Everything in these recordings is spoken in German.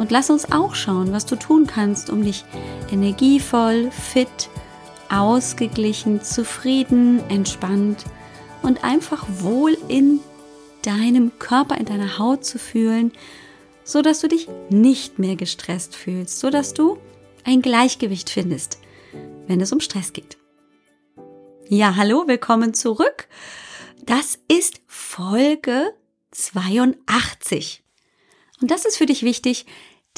Und lass uns auch schauen, was du tun kannst, um dich energievoll, fit, ausgeglichen, zufrieden, entspannt und einfach wohl in deinem Körper, in deiner Haut zu fühlen, so dass du dich nicht mehr gestresst fühlst, so dass du ein Gleichgewicht findest, wenn es um Stress geht. Ja, hallo, willkommen zurück. Das ist Folge 82. Und das ist für dich wichtig,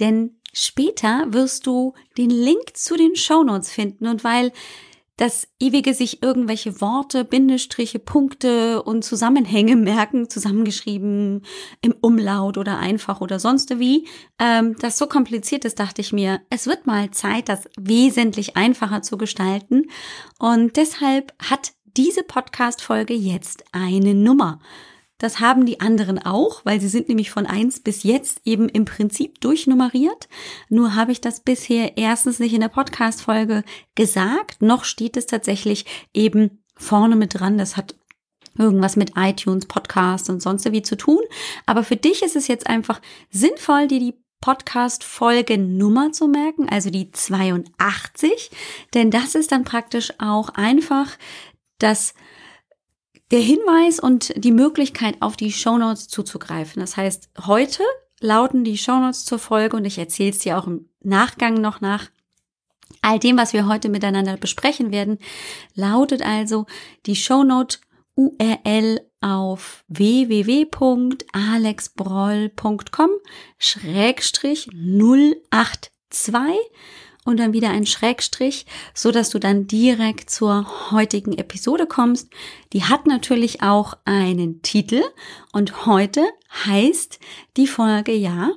denn später wirst du den Link zu den Shownotes finden und weil das ewige sich irgendwelche Worte, Bindestriche, Punkte und Zusammenhänge merken, zusammengeschrieben im Umlaut oder einfach oder sonst wie, ähm, das so kompliziert ist, dachte ich mir, es wird mal Zeit, das wesentlich einfacher zu gestalten. Und deshalb hat diese Podcast-Folge jetzt eine Nummer. Das haben die anderen auch, weil sie sind nämlich von eins bis jetzt eben im Prinzip durchnummeriert. Nur habe ich das bisher erstens nicht in der Podcast-Folge gesagt, noch steht es tatsächlich eben vorne mit dran. Das hat irgendwas mit iTunes, Podcast und sonst wie zu tun. Aber für dich ist es jetzt einfach sinnvoll, dir die Podcast-Folge-Nummer zu merken, also die 82, denn das ist dann praktisch auch einfach das der Hinweis und die Möglichkeit, auf die Shownotes zuzugreifen. Das heißt, heute lauten die Shownotes zur Folge und ich erzähle es dir auch im Nachgang noch nach. All dem, was wir heute miteinander besprechen werden, lautet also die Shownote URL auf www.alexbroll.com schrägstrich 082 und dann wieder ein Schrägstrich, so dass du dann direkt zur heutigen Episode kommst. Die hat natürlich auch einen Titel und heute heißt die Folge ja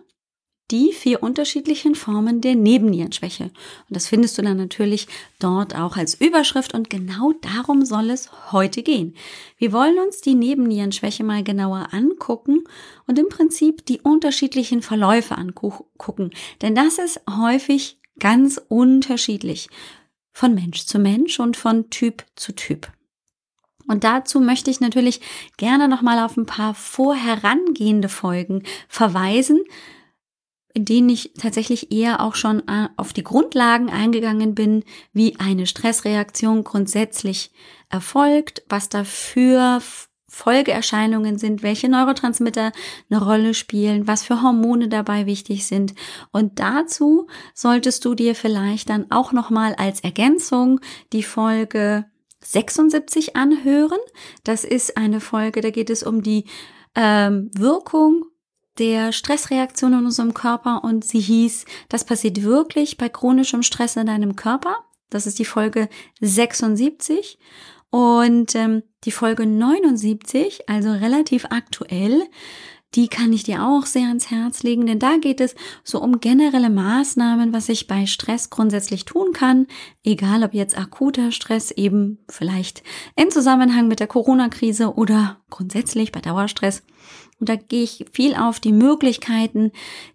die vier unterschiedlichen Formen der Nebennierenschwäche. Und das findest du dann natürlich dort auch als Überschrift und genau darum soll es heute gehen. Wir wollen uns die Nebennierenschwäche mal genauer angucken und im Prinzip die unterschiedlichen Verläufe angucken. Denn das ist häufig ganz unterschiedlich von Mensch zu Mensch und von Typ zu Typ. Und dazu möchte ich natürlich gerne nochmal auf ein paar vorherangehende Folgen verweisen, in denen ich tatsächlich eher auch schon äh, auf die Grundlagen eingegangen bin, wie eine Stressreaktion grundsätzlich erfolgt, was dafür Folgeerscheinungen sind, welche Neurotransmitter eine Rolle spielen, was für Hormone dabei wichtig sind. Und dazu solltest du dir vielleicht dann auch nochmal als Ergänzung die Folge 76 anhören. Das ist eine Folge, da geht es um die ähm, Wirkung der Stressreaktion in unserem Körper und sie hieß, das passiert wirklich bei chronischem Stress in deinem Körper. Das ist die Folge 76. Und ähm, die Folge 79, also relativ aktuell, die kann ich dir auch sehr ans Herz legen, denn da geht es so um generelle Maßnahmen, was ich bei Stress grundsätzlich tun kann, egal ob jetzt akuter Stress eben vielleicht im Zusammenhang mit der Corona-Krise oder grundsätzlich bei Dauerstress und da gehe ich viel auf die Möglichkeiten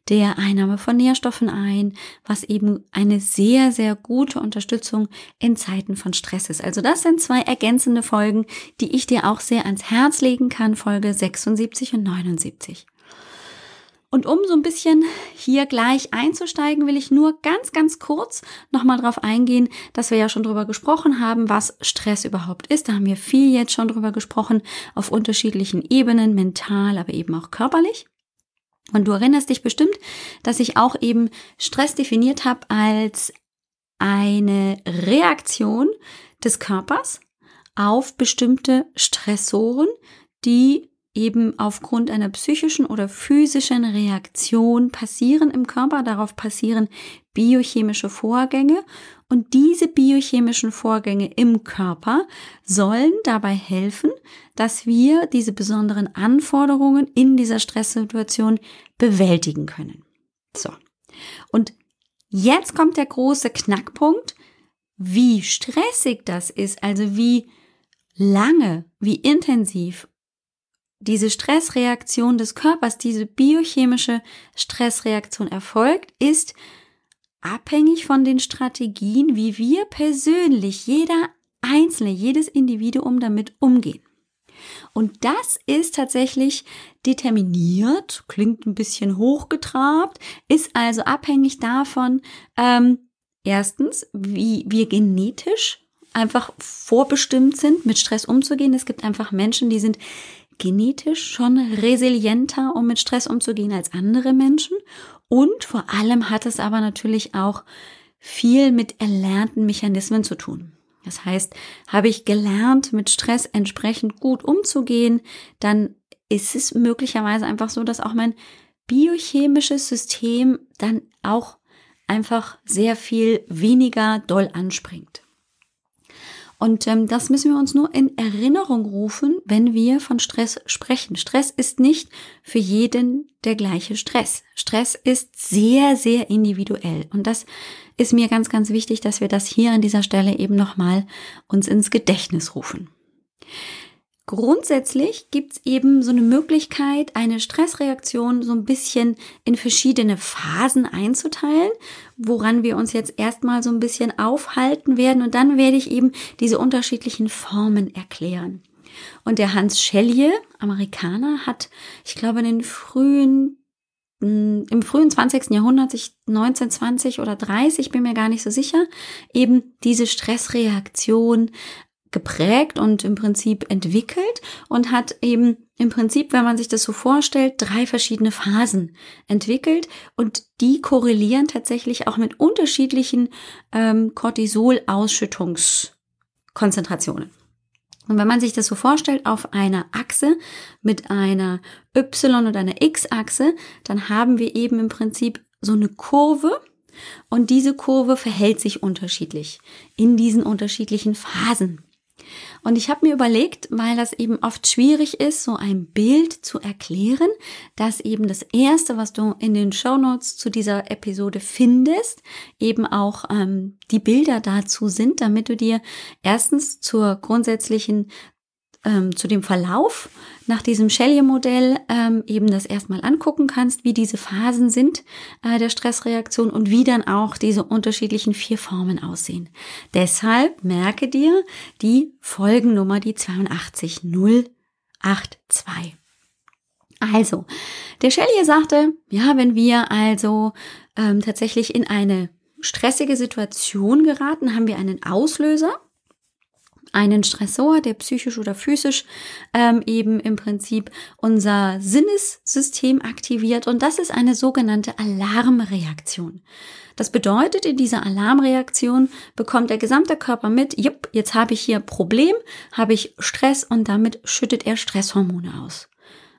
der Einnahme von Nährstoffen ein, was eben eine sehr, sehr gute Unterstützung in Zeiten von Stress ist. Also das sind zwei ergänzende Folgen, die ich dir auch sehr ans Herz legen kann, Folge 76 und 79. Und um so ein bisschen hier gleich einzusteigen, will ich nur ganz, ganz kurz nochmal drauf eingehen, dass wir ja schon drüber gesprochen haben, was Stress überhaupt ist. Da haben wir viel jetzt schon drüber gesprochen, auf unterschiedlichen Ebenen, mental, aber eben auch körperlich. Und du erinnerst dich bestimmt, dass ich auch eben Stress definiert habe als eine Reaktion des Körpers auf bestimmte Stressoren, die eben aufgrund einer psychischen oder physischen Reaktion passieren im Körper. Darauf passieren biochemische Vorgänge und diese biochemischen Vorgänge im Körper sollen dabei helfen, dass wir diese besonderen Anforderungen in dieser Stresssituation bewältigen können. So. Und Jetzt kommt der große Knackpunkt, wie stressig das ist, also wie lange, wie intensiv diese Stressreaktion des Körpers, diese biochemische Stressreaktion erfolgt, ist abhängig von den Strategien, wie wir persönlich, jeder Einzelne, jedes Individuum damit umgehen. Und das ist tatsächlich determiniert, klingt ein bisschen hochgetrabt, ist also abhängig davon, ähm, erstens, wie wir genetisch einfach vorbestimmt sind, mit Stress umzugehen. Es gibt einfach Menschen, die sind genetisch schon resilienter, um mit Stress umzugehen als andere Menschen. Und vor allem hat es aber natürlich auch viel mit erlernten Mechanismen zu tun. Das heißt, habe ich gelernt, mit Stress entsprechend gut umzugehen, dann ist es möglicherweise einfach so, dass auch mein biochemisches System dann auch einfach sehr viel weniger doll anspringt. Und ähm, das müssen wir uns nur in Erinnerung rufen, wenn wir von Stress sprechen. Stress ist nicht für jeden der gleiche Stress. Stress ist sehr, sehr individuell. Und das ist mir ganz, ganz wichtig, dass wir das hier an dieser Stelle eben nochmal uns ins Gedächtnis rufen. Grundsätzlich gibt's eben so eine Möglichkeit, eine Stressreaktion so ein bisschen in verschiedene Phasen einzuteilen, woran wir uns jetzt erstmal so ein bisschen aufhalten werden und dann werde ich eben diese unterschiedlichen Formen erklären. Und der Hans Schellje, Amerikaner, hat, ich glaube, in den frühen hm, im frühen 20. Jahrhundert, sich 1920 oder 30, bin mir gar nicht so sicher, eben diese Stressreaktion geprägt und im Prinzip entwickelt und hat eben im Prinzip, wenn man sich das so vorstellt, drei verschiedene Phasen entwickelt und die korrelieren tatsächlich auch mit unterschiedlichen ähm, Cortisol-Ausschüttungskonzentrationen. Und wenn man sich das so vorstellt auf einer Achse mit einer Y- und einer X-Achse, dann haben wir eben im Prinzip so eine Kurve, und diese Kurve verhält sich unterschiedlich in diesen unterschiedlichen Phasen. Und ich habe mir überlegt, weil das eben oft schwierig ist, so ein Bild zu erklären, dass eben das Erste, was du in den Show Notes zu dieser Episode findest, eben auch ähm, die Bilder dazu sind, damit du dir erstens zur grundsätzlichen ähm, zu dem Verlauf nach diesem Shelley-Modell ähm, eben das erstmal angucken kannst, wie diese Phasen sind äh, der Stressreaktion und wie dann auch diese unterschiedlichen vier Formen aussehen. Deshalb merke dir die Folgennummer, die 82082. Also, der Shelley sagte, ja, wenn wir also ähm, tatsächlich in eine stressige Situation geraten, haben wir einen Auslöser, einen Stressor, der psychisch oder physisch ähm, eben im Prinzip unser Sinnessystem aktiviert und das ist eine sogenannte Alarmreaktion. Das bedeutet, in dieser Alarmreaktion bekommt der gesamte Körper mit, jupp, jetzt habe ich hier Problem, habe ich Stress und damit schüttet er Stresshormone aus.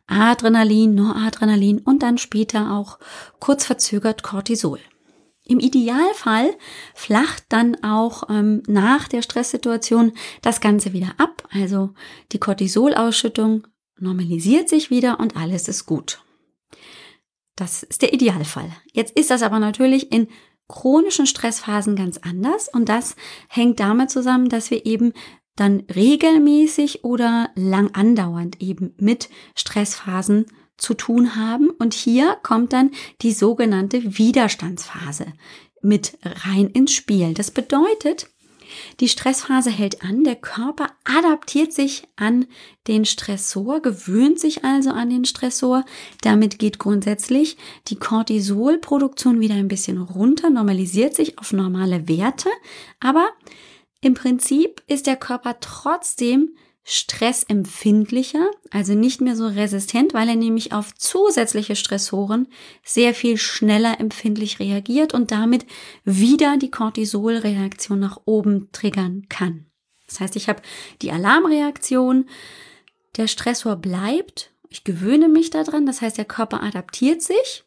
Adrenalin, Noradrenalin und dann später auch kurz verzögert Cortisol. Im Idealfall flacht dann auch ähm, nach der Stresssituation das Ganze wieder ab. Also die Cortisolausschüttung normalisiert sich wieder und alles ist gut. Das ist der Idealfall. Jetzt ist das aber natürlich in chronischen Stressphasen ganz anders und das hängt damit zusammen, dass wir eben dann regelmäßig oder lang andauernd eben mit Stressphasen zu tun haben. Und hier kommt dann die sogenannte Widerstandsphase mit rein ins Spiel. Das bedeutet, die Stressphase hält an, der Körper adaptiert sich an den Stressor, gewöhnt sich also an den Stressor. Damit geht grundsätzlich die Cortisolproduktion wieder ein bisschen runter, normalisiert sich auf normale Werte, aber im Prinzip ist der Körper trotzdem stressempfindlicher, also nicht mehr so resistent, weil er nämlich auf zusätzliche Stressoren sehr viel schneller empfindlich reagiert und damit wieder die Cortisolreaktion nach oben triggern kann. Das heißt, ich habe die Alarmreaktion, der Stressor bleibt, ich gewöhne mich daran, das heißt, der Körper adaptiert sich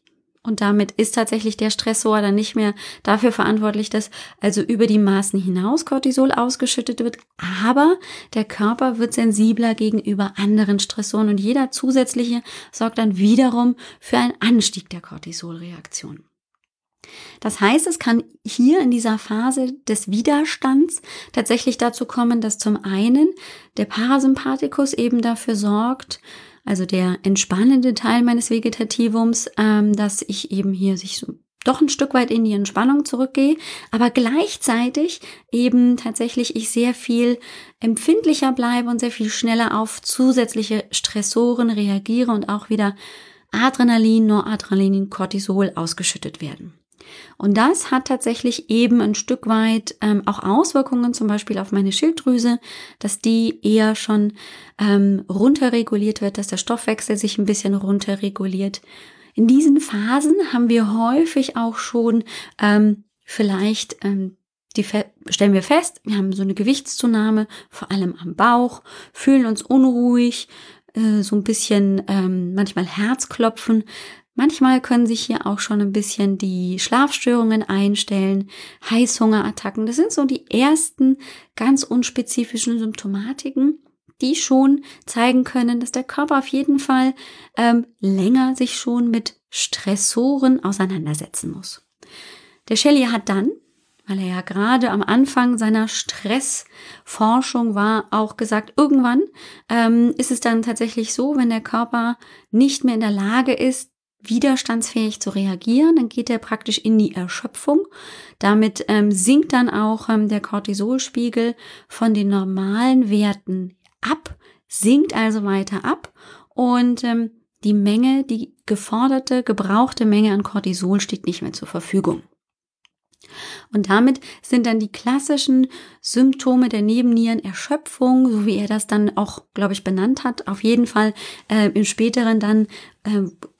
und damit ist tatsächlich der Stressor dann nicht mehr dafür verantwortlich, dass also über die Maßen hinaus Cortisol ausgeschüttet wird. Aber der Körper wird sensibler gegenüber anderen Stressoren und jeder zusätzliche sorgt dann wiederum für einen Anstieg der Cortisolreaktion. Das heißt, es kann hier in dieser Phase des Widerstands tatsächlich dazu kommen, dass zum einen der Parasympathikus eben dafür sorgt, also der entspannende Teil meines Vegetativums, ähm, dass ich eben hier sich so doch ein Stück weit in die Entspannung zurückgehe, aber gleichzeitig eben tatsächlich ich sehr viel empfindlicher bleibe und sehr viel schneller auf zusätzliche Stressoren reagiere und auch wieder Adrenalin, Noradrenalin, Cortisol ausgeschüttet werden. Und das hat tatsächlich eben ein Stück weit ähm, auch Auswirkungen zum Beispiel auf meine Schilddrüse, dass die eher schon ähm, runterreguliert wird, dass der Stoffwechsel sich ein bisschen runterreguliert. In diesen Phasen haben wir häufig auch schon ähm, vielleicht ähm, die stellen wir fest, wir haben so eine Gewichtszunahme, vor allem am Bauch, fühlen uns unruhig, äh, so ein bisschen ähm, manchmal Herzklopfen, Manchmal können sich hier auch schon ein bisschen die Schlafstörungen einstellen, Heißhungerattacken. Das sind so die ersten ganz unspezifischen Symptomatiken, die schon zeigen können, dass der Körper auf jeden Fall ähm, länger sich schon mit Stressoren auseinandersetzen muss. Der Shelley hat dann, weil er ja gerade am Anfang seiner Stressforschung war, auch gesagt, irgendwann ähm, ist es dann tatsächlich so, wenn der Körper nicht mehr in der Lage ist, widerstandsfähig zu reagieren, dann geht er praktisch in die Erschöpfung. Damit ähm, sinkt dann auch ähm, der Cortisolspiegel von den normalen Werten ab, sinkt also weiter ab und ähm, die Menge, die geforderte, gebrauchte Menge an Cortisol steht nicht mehr zur Verfügung. Und damit sind dann die klassischen Symptome der Nebennierenerschöpfung, so wie er das dann auch, glaube ich, benannt hat, auf jeden Fall äh, im späteren dann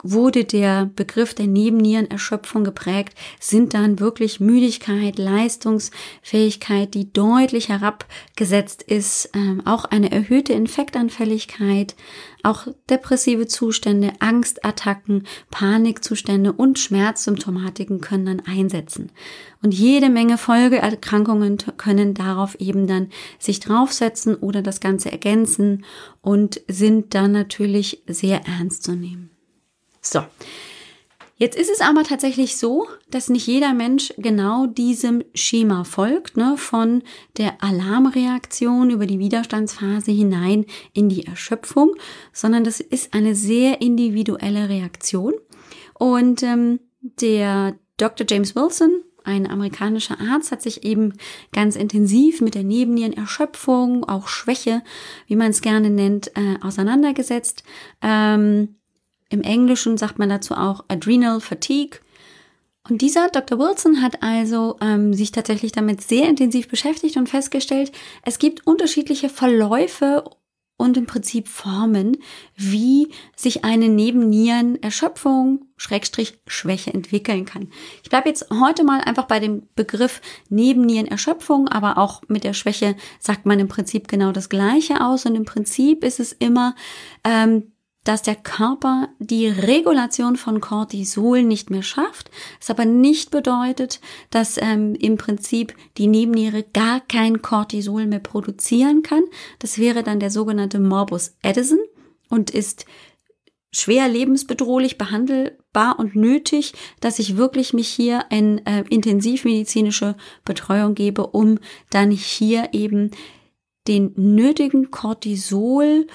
wurde der Begriff der Nebennierenerschöpfung geprägt, sind dann wirklich Müdigkeit, Leistungsfähigkeit, die deutlich herabgesetzt ist, äh, auch eine erhöhte Infektanfälligkeit, auch depressive Zustände, Angstattacken, Panikzustände und Schmerzsymptomatiken können dann einsetzen. Und jede Menge Folgeerkrankungen können darauf eben dann sich draufsetzen oder das Ganze ergänzen und sind dann natürlich sehr ernst zu nehmen. So. Jetzt ist es aber tatsächlich so, dass nicht jeder Mensch genau diesem Schema folgt, ne, von der Alarmreaktion über die Widerstandsphase hinein in die Erschöpfung, sondern das ist eine sehr individuelle Reaktion. Und ähm, der Dr. James Wilson, ein amerikanischer Arzt hat sich eben ganz intensiv mit der Nebennierenerschöpfung, auch Schwäche, wie man es gerne nennt, äh, auseinandergesetzt. Ähm, im Englischen sagt man dazu auch Adrenal Fatigue. Und dieser Dr. Wilson hat also ähm, sich tatsächlich damit sehr intensiv beschäftigt und festgestellt, es gibt unterschiedliche Verläufe und im Prinzip Formen, wie sich eine Nebennierenerschöpfung, Schrägstrich, Schwäche entwickeln kann. Ich bleibe jetzt heute mal einfach bei dem Begriff Nebennierenerschöpfung, aber auch mit der Schwäche sagt man im Prinzip genau das Gleiche aus. Und im Prinzip ist es immer ähm, dass der Körper die Regulation von Cortisol nicht mehr schafft, es aber nicht bedeutet, dass ähm, im Prinzip die Nebenniere gar kein Cortisol mehr produzieren kann. Das wäre dann der sogenannte Morbus Addison und ist schwer lebensbedrohlich behandelbar und nötig, dass ich wirklich mich hier in äh, intensivmedizinische Betreuung gebe, um dann hier eben den nötigen Cortisol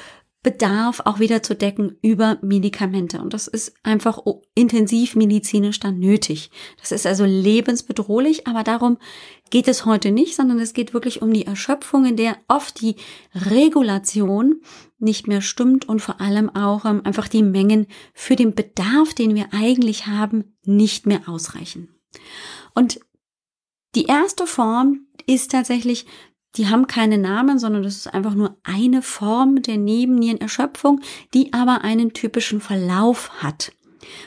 Bedarf auch wieder zu decken über Medikamente. Und das ist einfach intensiv medizinisch dann nötig. Das ist also lebensbedrohlich, aber darum geht es heute nicht, sondern es geht wirklich um die Erschöpfung, in der oft die Regulation nicht mehr stimmt und vor allem auch ähm, einfach die Mengen für den Bedarf, den wir eigentlich haben, nicht mehr ausreichen. Und die erste Form ist tatsächlich die haben keine Namen, sondern das ist einfach nur eine Form der Nebennierenerschöpfung, die aber einen typischen Verlauf hat.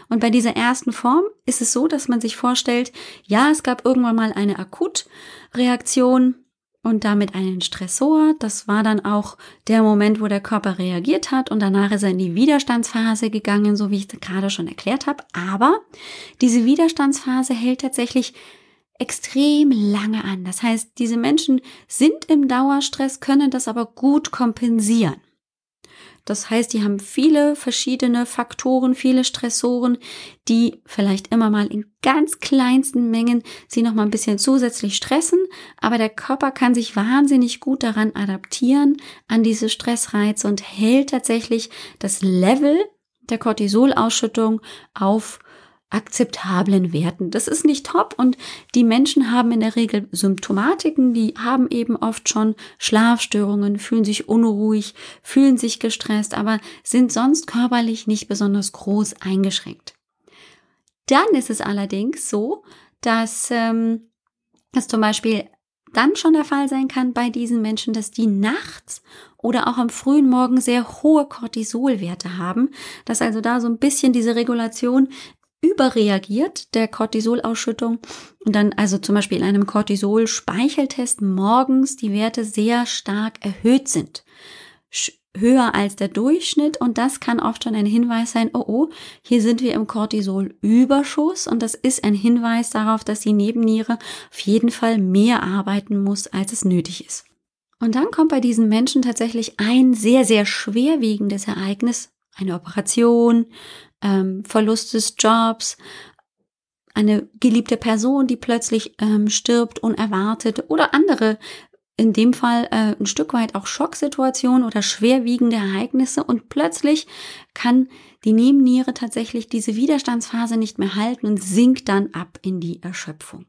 Und bei dieser ersten Form ist es so, dass man sich vorstellt, ja, es gab irgendwann mal eine Akutreaktion und damit einen Stressor. Das war dann auch der Moment, wo der Körper reagiert hat und danach ist er in die Widerstandsphase gegangen, so wie ich gerade schon erklärt habe. Aber diese Widerstandsphase hält tatsächlich extrem lange an. Das heißt, diese Menschen sind im Dauerstress, können das aber gut kompensieren. Das heißt, die haben viele verschiedene Faktoren, viele Stressoren, die vielleicht immer mal in ganz kleinsten Mengen sie noch mal ein bisschen zusätzlich stressen, aber der Körper kann sich wahnsinnig gut daran adaptieren an diese Stressreize und hält tatsächlich das Level der Cortisolausschüttung auf akzeptablen Werten. Das ist nicht top und die Menschen haben in der Regel Symptomatiken, die haben eben oft schon Schlafstörungen, fühlen sich unruhig, fühlen sich gestresst, aber sind sonst körperlich nicht besonders groß eingeschränkt. Dann ist es allerdings so, dass ähm, das zum Beispiel dann schon der Fall sein kann bei diesen Menschen, dass die nachts oder auch am frühen Morgen sehr hohe Cortisolwerte haben, dass also da so ein bisschen diese Regulation überreagiert der Cortisolausschüttung und dann also zum Beispiel in einem Cortisol-Speicheltest morgens die Werte sehr stark erhöht sind. Höher als der Durchschnitt und das kann oft schon ein Hinweis sein, oh oh, hier sind wir im Cortisolüberschuss und das ist ein Hinweis darauf, dass die Nebenniere auf jeden Fall mehr arbeiten muss, als es nötig ist. Und dann kommt bei diesen Menschen tatsächlich ein sehr, sehr schwerwiegendes Ereignis, eine Operation, ähm, Verlust des Jobs, eine geliebte Person, die plötzlich ähm, stirbt, unerwartet oder andere, in dem Fall äh, ein Stück weit auch Schocksituationen oder schwerwiegende Ereignisse und plötzlich kann die Nebenniere tatsächlich diese Widerstandsphase nicht mehr halten und sinkt dann ab in die Erschöpfung.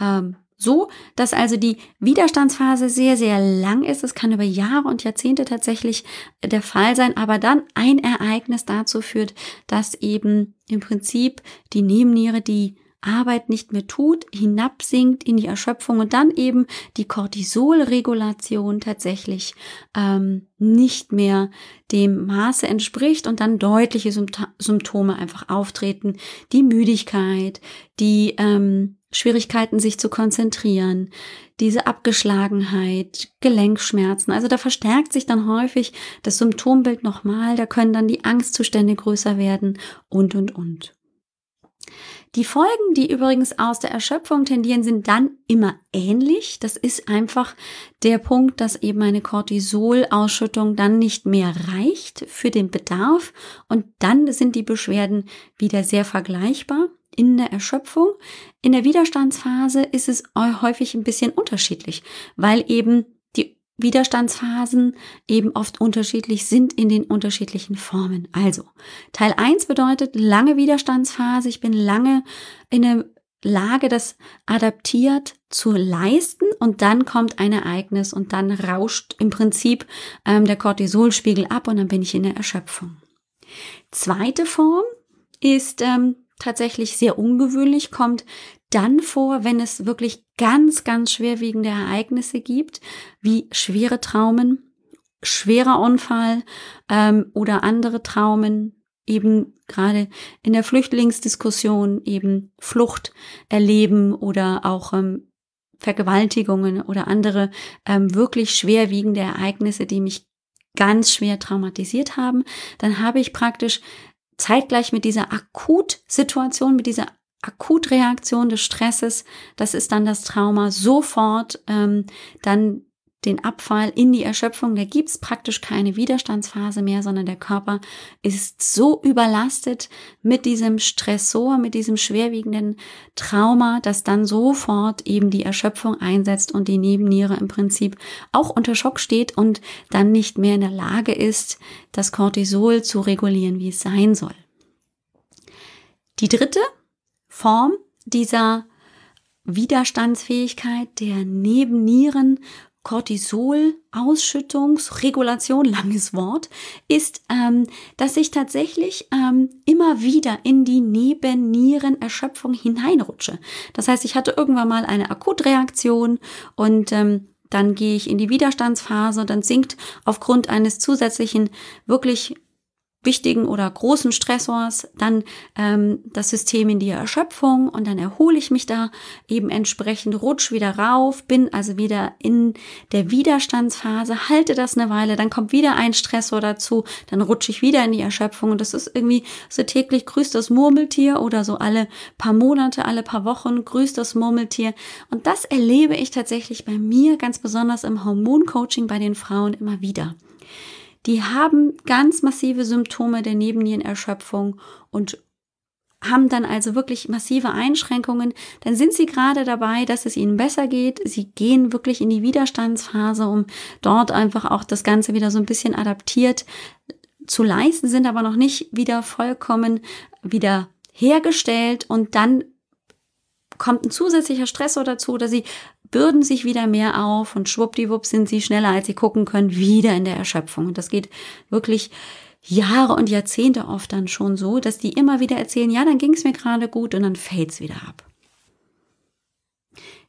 Ähm, so, dass also die Widerstandsphase sehr, sehr lang ist. Es kann über Jahre und Jahrzehnte tatsächlich der Fall sein, aber dann ein Ereignis dazu führt, dass eben im Prinzip die Nebenniere die Arbeit nicht mehr tut, hinabsinkt in die Erschöpfung und dann eben die Cortisolregulation tatsächlich ähm, nicht mehr dem Maße entspricht und dann deutliche Symptome einfach auftreten. Die Müdigkeit, die ähm, Schwierigkeiten, sich zu konzentrieren, diese Abgeschlagenheit, Gelenkschmerzen. Also da verstärkt sich dann häufig das Symptombild nochmal, da können dann die Angstzustände größer werden und, und, und. Die Folgen, die übrigens aus der Erschöpfung tendieren, sind dann immer ähnlich. Das ist einfach der Punkt, dass eben eine Cortisolausschüttung dann nicht mehr reicht für den Bedarf und dann sind die Beschwerden wieder sehr vergleichbar in der Erschöpfung. In der Widerstandsphase ist es häufig ein bisschen unterschiedlich, weil eben die Widerstandsphasen eben oft unterschiedlich sind in den unterschiedlichen Formen. Also, Teil 1 bedeutet lange Widerstandsphase. Ich bin lange in der Lage, das adaptiert zu leisten und dann kommt ein Ereignis und dann rauscht im Prinzip ähm, der Cortisolspiegel ab und dann bin ich in der Erschöpfung. Zweite Form ist ähm, tatsächlich sehr ungewöhnlich, kommt dann vor, wenn es wirklich ganz, ganz schwerwiegende Ereignisse gibt, wie schwere Traumen, schwerer Unfall ähm, oder andere Traumen, eben gerade in der Flüchtlingsdiskussion eben Flucht erleben oder auch ähm, Vergewaltigungen oder andere ähm, wirklich schwerwiegende Ereignisse, die mich ganz schwer traumatisiert haben, dann habe ich praktisch zeitgleich mit dieser Akutsituation, mit dieser Akutreaktion des Stresses, das ist dann das Trauma, sofort ähm, dann den Abfall in die Erschöpfung. Da gibt's praktisch keine Widerstandsphase mehr, sondern der Körper ist so überlastet mit diesem Stressor, mit diesem schwerwiegenden Trauma, dass dann sofort eben die Erschöpfung einsetzt und die Nebenniere im Prinzip auch unter Schock steht und dann nicht mehr in der Lage ist, das Cortisol zu regulieren, wie es sein soll. Die dritte Form dieser Widerstandsfähigkeit der Nebennieren Cortisol-Ausschüttungsregulation, langes Wort, ist, ähm, dass ich tatsächlich ähm, immer wieder in die Nebennierenerschöpfung hineinrutsche. Das heißt, ich hatte irgendwann mal eine Akutreaktion und ähm, dann gehe ich in die Widerstandsphase und dann sinkt aufgrund eines zusätzlichen wirklich wichtigen oder großen Stressors, dann ähm, das System in die Erschöpfung und dann erhole ich mich da eben entsprechend, rutsch wieder rauf, bin also wieder in der Widerstandsphase, halte das eine Weile, dann kommt wieder ein Stressor dazu, dann rutsche ich wieder in die Erschöpfung und das ist irgendwie so täglich grüßt das Murmeltier oder so alle paar Monate, alle paar Wochen grüßt das Murmeltier und das erlebe ich tatsächlich bei mir ganz besonders im Hormoncoaching bei den Frauen immer wieder. Die haben ganz massive Symptome der Nebennierenerschöpfung und haben dann also wirklich massive Einschränkungen, dann sind sie gerade dabei, dass es ihnen besser geht. Sie gehen wirklich in die Widerstandsphase, um dort einfach auch das Ganze wieder so ein bisschen adaptiert zu leisten, sind aber noch nicht wieder vollkommen wieder hergestellt und dann kommt ein zusätzlicher Stressor dazu, dass sie bürden sich wieder mehr auf und schwuppdiwupp sind sie schneller, als sie gucken können, wieder in der Erschöpfung. Und das geht wirklich Jahre und Jahrzehnte oft dann schon so, dass die immer wieder erzählen, ja, dann ging es mir gerade gut und dann fällt's wieder ab.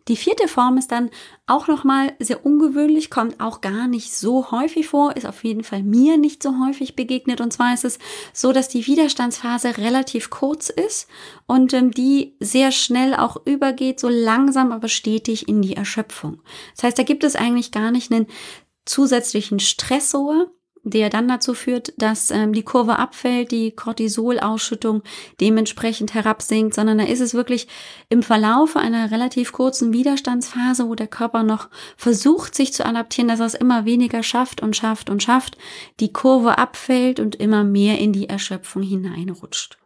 Die vierte Form ist dann auch nochmal sehr ungewöhnlich, kommt auch gar nicht so häufig vor, ist auf jeden Fall mir nicht so häufig begegnet. Und zwar ist es so, dass die Widerstandsphase relativ kurz ist und ähm, die sehr schnell auch übergeht, so langsam aber stetig in die Erschöpfung. Das heißt, da gibt es eigentlich gar nicht einen zusätzlichen Stressor, der dann dazu führt, dass ähm, die Kurve abfällt, die Cortisolausschüttung dementsprechend herabsinkt, sondern da ist es wirklich im Verlaufe einer relativ kurzen Widerstandsphase, wo der Körper noch versucht, sich zu adaptieren, dass er es immer weniger schafft und schafft und schafft, die Kurve abfällt und immer mehr in die Erschöpfung hineinrutscht.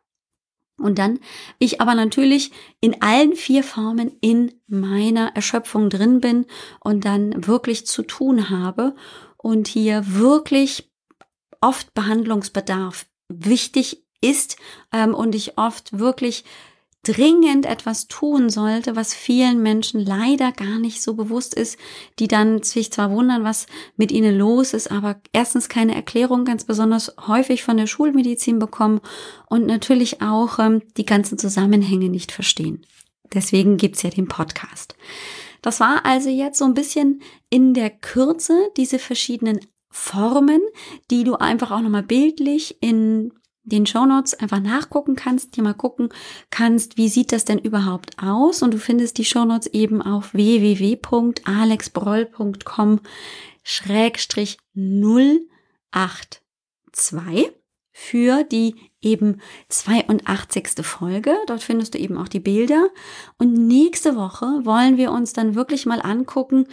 Und dann ich aber natürlich in allen vier Formen in meiner Erschöpfung drin bin und dann wirklich zu tun habe und hier wirklich oft Behandlungsbedarf wichtig ist ähm, und ich oft wirklich dringend etwas tun sollte, was vielen Menschen leider gar nicht so bewusst ist, die dann sich zwar wundern, was mit ihnen los ist, aber erstens keine Erklärung ganz besonders häufig von der Schulmedizin bekommen und natürlich auch ähm, die ganzen Zusammenhänge nicht verstehen. Deswegen gibt's ja den Podcast. Das war also jetzt so ein bisschen in der Kürze diese verschiedenen Formen, die du einfach auch nochmal bildlich in den Shownotes einfach nachgucken kannst, dir mal gucken kannst, wie sieht das denn überhaupt aus? Und du findest die Shownotes eben auf www.alexbroll.com schrägstrich 082 für die eben 82. Folge. Dort findest du eben auch die Bilder. Und nächste Woche wollen wir uns dann wirklich mal angucken,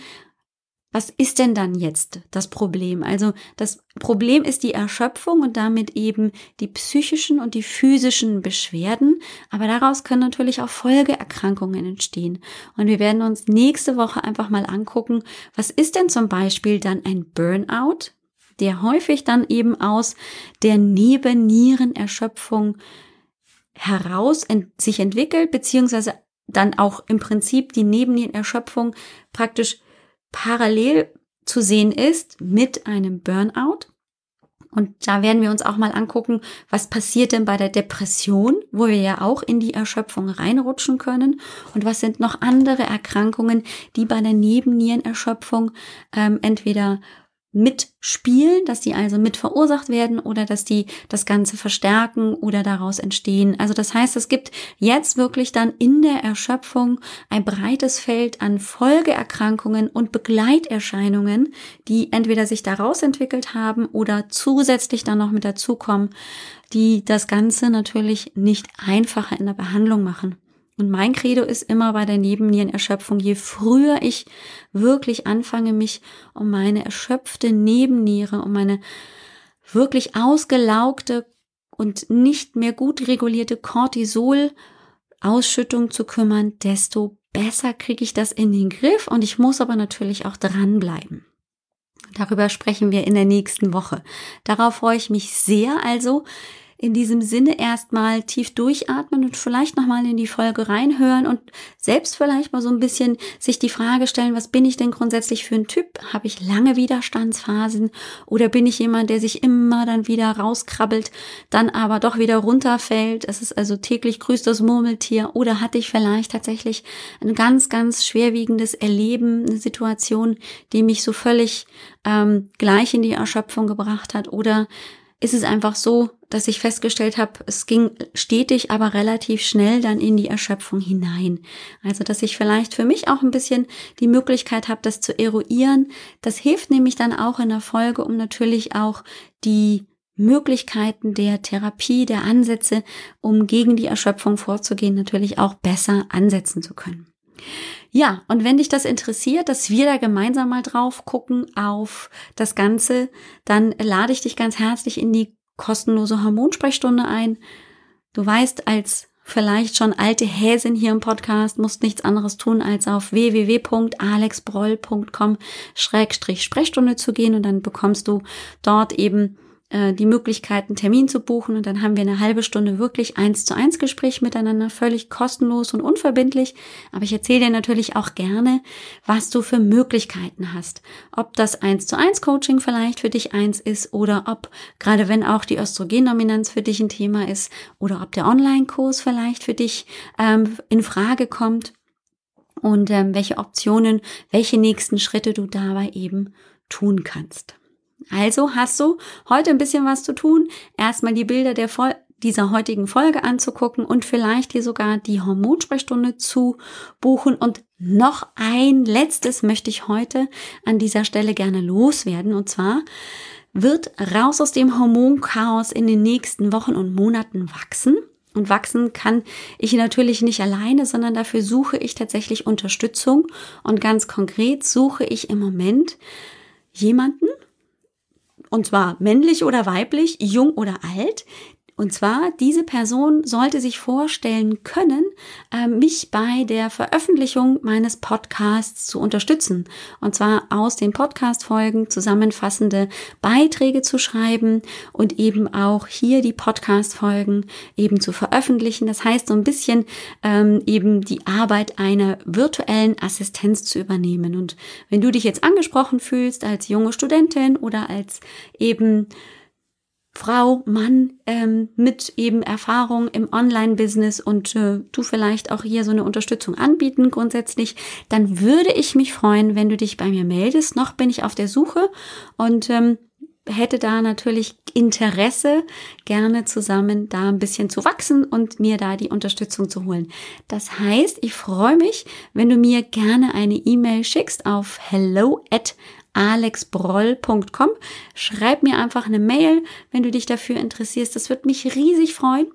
was ist denn dann jetzt das Problem? Also das Problem ist die Erschöpfung und damit eben die psychischen und die physischen Beschwerden. Aber daraus können natürlich auch Folgeerkrankungen entstehen. Und wir werden uns nächste Woche einfach mal angucken, was ist denn zum Beispiel dann ein Burnout? der häufig dann eben aus der Nebennierenerschöpfung heraus ent sich entwickelt, beziehungsweise dann auch im Prinzip die Nebennierenerschöpfung praktisch parallel zu sehen ist mit einem Burnout. Und da werden wir uns auch mal angucken, was passiert denn bei der Depression, wo wir ja auch in die Erschöpfung reinrutschen können. Und was sind noch andere Erkrankungen, die bei der Nebennierenerschöpfung ähm, entweder mitspielen, dass die also mit verursacht werden oder dass die das Ganze verstärken oder daraus entstehen. Also das heißt, es gibt jetzt wirklich dann in der Erschöpfung ein breites Feld an Folgeerkrankungen und Begleiterscheinungen, die entweder sich daraus entwickelt haben oder zusätzlich dann noch mit dazukommen, die das Ganze natürlich nicht einfacher in der Behandlung machen. Und mein Credo ist immer bei der Nebennierenerschöpfung, je früher ich wirklich anfange, mich um meine erschöpfte Nebenniere, um meine wirklich ausgelaugte und nicht mehr gut regulierte Cortisol-Ausschüttung zu kümmern, desto besser kriege ich das in den Griff und ich muss aber natürlich auch dranbleiben. Darüber sprechen wir in der nächsten Woche. Darauf freue ich mich sehr. Also in diesem Sinne erstmal tief durchatmen und vielleicht nochmal in die Folge reinhören und selbst vielleicht mal so ein bisschen sich die Frage stellen, was bin ich denn grundsätzlich für ein Typ? Habe ich lange Widerstandsphasen oder bin ich jemand, der sich immer dann wieder rauskrabbelt, dann aber doch wieder runterfällt? Es ist also täglich grüßt das Murmeltier oder hatte ich vielleicht tatsächlich ein ganz, ganz schwerwiegendes Erleben, eine Situation, die mich so völlig ähm, gleich in die Erschöpfung gebracht hat oder ist es einfach so, dass ich festgestellt habe, es ging stetig, aber relativ schnell dann in die Erschöpfung hinein. Also, dass ich vielleicht für mich auch ein bisschen die Möglichkeit habe, das zu eruieren. Das hilft nämlich dann auch in der Folge, um natürlich auch die Möglichkeiten der Therapie, der Ansätze, um gegen die Erschöpfung vorzugehen, natürlich auch besser ansetzen zu können. Ja, und wenn dich das interessiert, dass wir da gemeinsam mal drauf gucken auf das Ganze, dann lade ich dich ganz herzlich in die kostenlose Hormonsprechstunde ein. Du weißt, als vielleicht schon alte Häsin hier im Podcast, musst nichts anderes tun, als auf www.alexbroll.com-sprechstunde zu gehen und dann bekommst du dort eben äh, die Möglichkeit, einen Termin zu buchen und dann haben wir eine halbe Stunde wirklich eins zu eins Gespräch miteinander, völlig kostenlos und unverbindlich. Aber ich erzähle dir natürlich auch gerne, was du für Möglichkeiten hast. Ob das eins zu eins Coaching vielleicht für dich eins ist oder ob, gerade wenn auch die Östrogendominanz für dich ein Thema ist oder ob der Online-Kurs vielleicht für dich ähm, in Frage kommt und ähm, welche Optionen, welche nächsten Schritte du dabei eben tun kannst. Also hast du heute ein bisschen was zu tun. Erstmal die Bilder der Vol dieser heutigen Folge anzugucken und vielleicht dir sogar die Hormonsprechstunde zu buchen. Und noch ein letztes möchte ich heute an dieser Stelle gerne loswerden. Und zwar wird raus aus dem Hormonchaos in den nächsten Wochen und Monaten wachsen. Und wachsen kann ich natürlich nicht alleine, sondern dafür suche ich tatsächlich Unterstützung. Und ganz konkret suche ich im Moment jemanden, und zwar männlich oder weiblich, jung oder alt, und zwar, diese Person sollte sich vorstellen können, äh, mich bei der Veröffentlichung meines Podcasts zu unterstützen. Und zwar aus den Podcast-Folgen zusammenfassende Beiträge zu schreiben und eben auch hier die Podcast-Folgen eben zu veröffentlichen. Das heißt, so ein bisschen ähm, eben die Arbeit einer virtuellen Assistenz zu übernehmen. Und wenn du dich jetzt angesprochen fühlst als junge Studentin oder als eben Frau, Mann ähm, mit eben Erfahrung im Online-Business und äh, du vielleicht auch hier so eine Unterstützung anbieten grundsätzlich, dann würde ich mich freuen, wenn du dich bei mir meldest. Noch bin ich auf der Suche und ähm, hätte da natürlich Interesse, gerne zusammen da ein bisschen zu wachsen und mir da die Unterstützung zu holen. Das heißt, ich freue mich, wenn du mir gerne eine E-Mail schickst auf hello at alexbroll.com. Schreib mir einfach eine Mail, wenn du dich dafür interessierst. Das wird mich riesig freuen.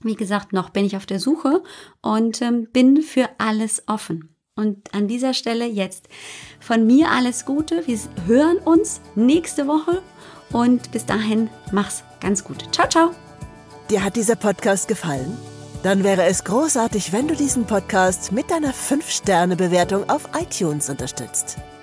Wie gesagt, noch bin ich auf der Suche und ähm, bin für alles offen. Und an dieser Stelle jetzt von mir alles Gute. Wir hören uns nächste Woche und bis dahin mach's ganz gut. Ciao, ciao. Dir hat dieser Podcast gefallen? Dann wäre es großartig, wenn du diesen Podcast mit deiner 5-Sterne-Bewertung auf iTunes unterstützt.